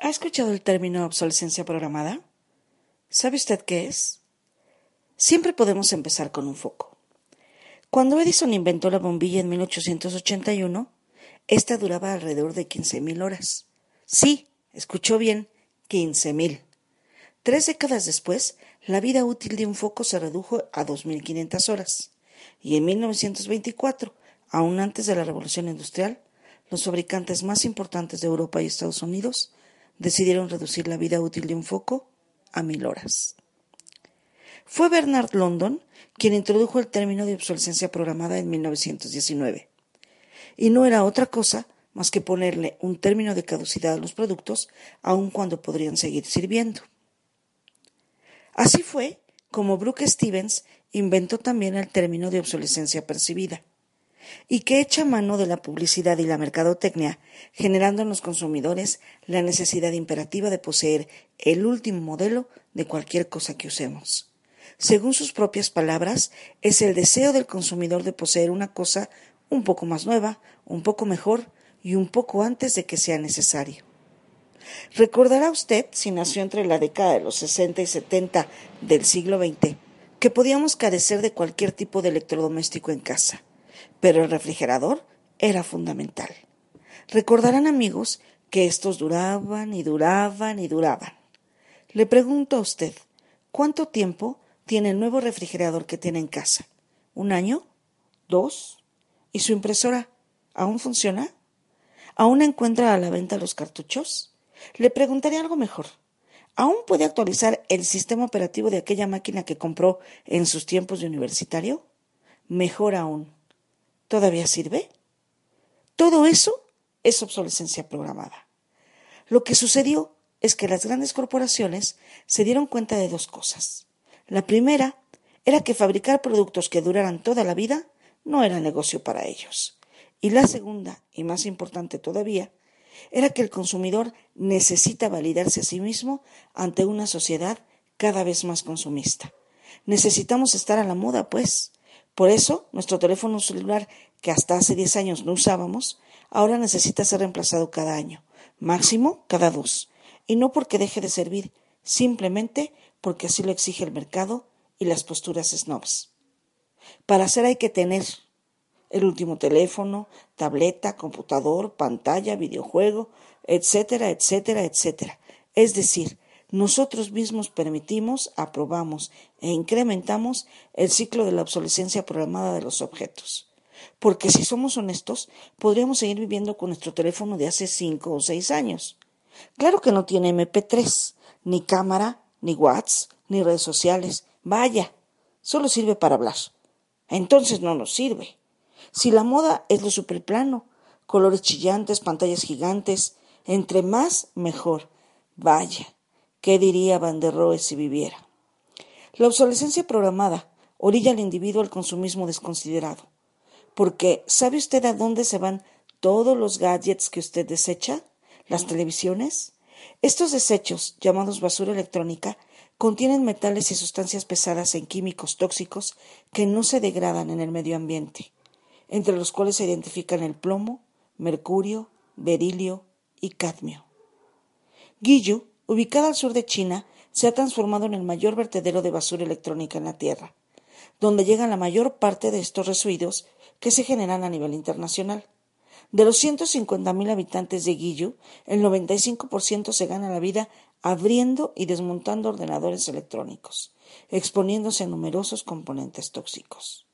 ¿Ha escuchado el término obsolescencia programada? ¿Sabe usted qué es? Siempre podemos empezar con un foco. Cuando Edison inventó la bombilla en 1881, esta duraba alrededor de 15.000 horas. Sí, escuchó bien, 15.000. Tres décadas después, la vida útil de un foco se redujo a 2.500 horas. Y en 1924, aún antes de la Revolución Industrial, los fabricantes más importantes de Europa y Estados Unidos decidieron reducir la vida útil de un foco a mil horas. Fue Bernard London quien introdujo el término de obsolescencia programada en 1919. Y no era otra cosa más que ponerle un término de caducidad a los productos, aun cuando podrían seguir sirviendo. Así fue como Brooke Stevens inventó también el término de obsolescencia percibida y que echa mano de la publicidad y la mercadotecnia, generando en los consumidores la necesidad imperativa de poseer el último modelo de cualquier cosa que usemos. Según sus propias palabras, es el deseo del consumidor de poseer una cosa un poco más nueva, un poco mejor y un poco antes de que sea necesario. Recordará usted, si nació entre la década de los 60 y 70 del siglo XX, que podíamos carecer de cualquier tipo de electrodoméstico en casa pero el refrigerador era fundamental. Recordarán amigos que estos duraban y duraban y duraban. Le pregunto a usted, ¿cuánto tiempo tiene el nuevo refrigerador que tiene en casa? ¿Un año? ¿Dos? ¿Y su impresora aún funciona? ¿Aún encuentra a la venta los cartuchos? Le preguntaré algo mejor. ¿Aún puede actualizar el sistema operativo de aquella máquina que compró en sus tiempos de universitario? Mejor aún, ¿Todavía sirve? Todo eso es obsolescencia programada. Lo que sucedió es que las grandes corporaciones se dieron cuenta de dos cosas. La primera era que fabricar productos que duraran toda la vida no era negocio para ellos. Y la segunda, y más importante todavía, era que el consumidor necesita validarse a sí mismo ante una sociedad cada vez más consumista. Necesitamos estar a la moda, pues. Por eso, nuestro teléfono celular, que hasta hace 10 años no usábamos, ahora necesita ser reemplazado cada año, máximo cada dos, y no porque deje de servir, simplemente porque así lo exige el mercado y las posturas snobs. Para hacer hay que tener el último teléfono, tableta, computador, pantalla, videojuego, etcétera, etcétera, etcétera. Es decir, nosotros mismos permitimos, aprobamos e incrementamos el ciclo de la obsolescencia programada de los objetos. Porque si somos honestos, podríamos seguir viviendo con nuestro teléfono de hace cinco o seis años. Claro que no tiene MP3, ni cámara, ni WhatsApp, ni redes sociales. Vaya, solo sirve para hablar. Entonces no nos sirve. Si la moda es lo superplano, colores chillantes, pantallas gigantes, entre más, mejor. Vaya, ¿Qué diría Van der Rohe si viviera? La obsolescencia programada orilla al individuo al consumismo desconsiderado. Porque, ¿sabe usted a dónde se van todos los gadgets que usted desecha? ¿Las televisiones? Estos desechos, llamados basura electrónica, contienen metales y sustancias pesadas en químicos tóxicos que no se degradan en el medio ambiente, entre los cuales se identifican el plomo, mercurio, berilio y cadmio. Guillo ubicada al sur de China, se ha transformado en el mayor vertedero de basura electrónica en la Tierra, donde llegan la mayor parte de estos residuos que se generan a nivel internacional. De los 150.000 habitantes de Guillu, el 95% se gana la vida abriendo y desmontando ordenadores electrónicos, exponiéndose a numerosos componentes tóxicos.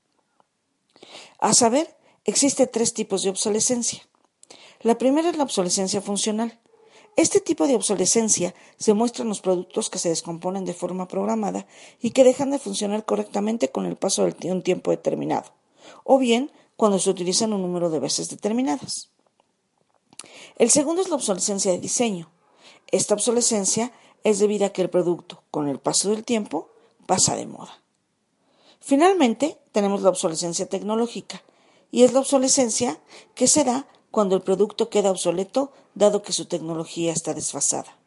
A saber, existe tres tipos de obsolescencia. La primera es la obsolescencia funcional, este tipo de obsolescencia se muestra en los productos que se descomponen de forma programada y que dejan de funcionar correctamente con el paso de un tiempo determinado, o bien cuando se utilizan un número de veces determinadas. El segundo es la obsolescencia de diseño. Esta obsolescencia es debido a que el producto, con el paso del tiempo, pasa de moda. Finalmente, tenemos la obsolescencia tecnológica, y es la obsolescencia que se da cuando el producto queda obsoleto dado que su tecnología está desfasada.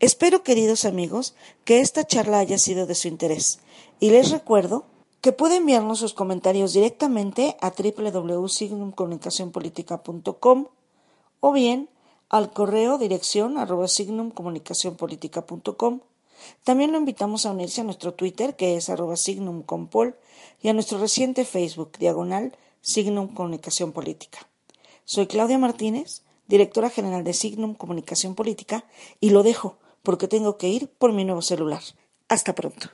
Espero, queridos amigos, que esta charla haya sido de su interés y les recuerdo que pueden enviarnos sus comentarios directamente a www.signumcomunicacionpolitica.com o bien al correo dirección arroba signumcomunicacionpolitica.com. También lo invitamos a unirse a nuestro Twitter que es arroba signumcompol y a nuestro reciente Facebook diagonal Signum Comunicación Política. Soy Claudia Martínez, directora general de Signum Comunicación Política, y lo dejo porque tengo que ir por mi nuevo celular. Hasta pronto.